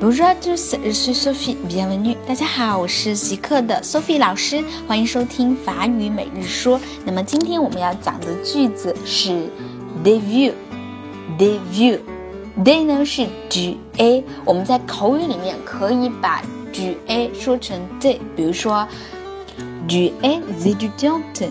Bonjour à tous, je suis Sophie, bienvenue. 大家好，我是习课的 Sophie 老师，欢迎收听法语每日说。那么今天我们要讲的句子是 debut, debut, de 呢是 g a，我们在口语里面可以把 g a 说成 de，比如说 g a étudiante,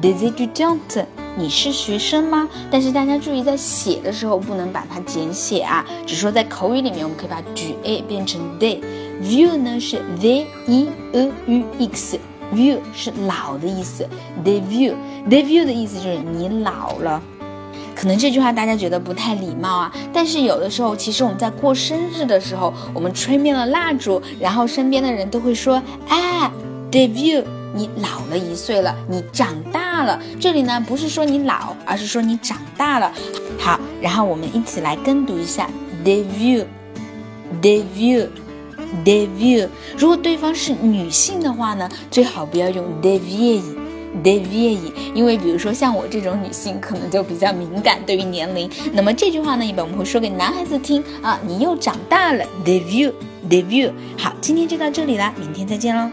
des étudiantes。你是学生吗？但是大家注意，在写的时候不能把它简写啊，只说在口语里面，我们可以把 g a 变成 de。view 呢是 v e a u x，view 是老的意思。de view，de view 的意思就是你老了。可能这句话大家觉得不太礼貌啊，但是有的时候，其实我们在过生日的时候，我们吹灭了蜡烛，然后身边的人都会说，哎，de view。你老了一岁了，你长大了。这里呢不是说你老，而是说你长大了。好，然后我们一起来跟读一下 debut，debut，debut。如果对方是女性的话呢，最好不要用 debut，debut，因为比如说像我这种女性，可能就比较敏感对于年龄。那么这句话呢，一般我们会说给男孩子听啊，你又长大了，debut，debut。好，今天就到这里啦，明天再见喽。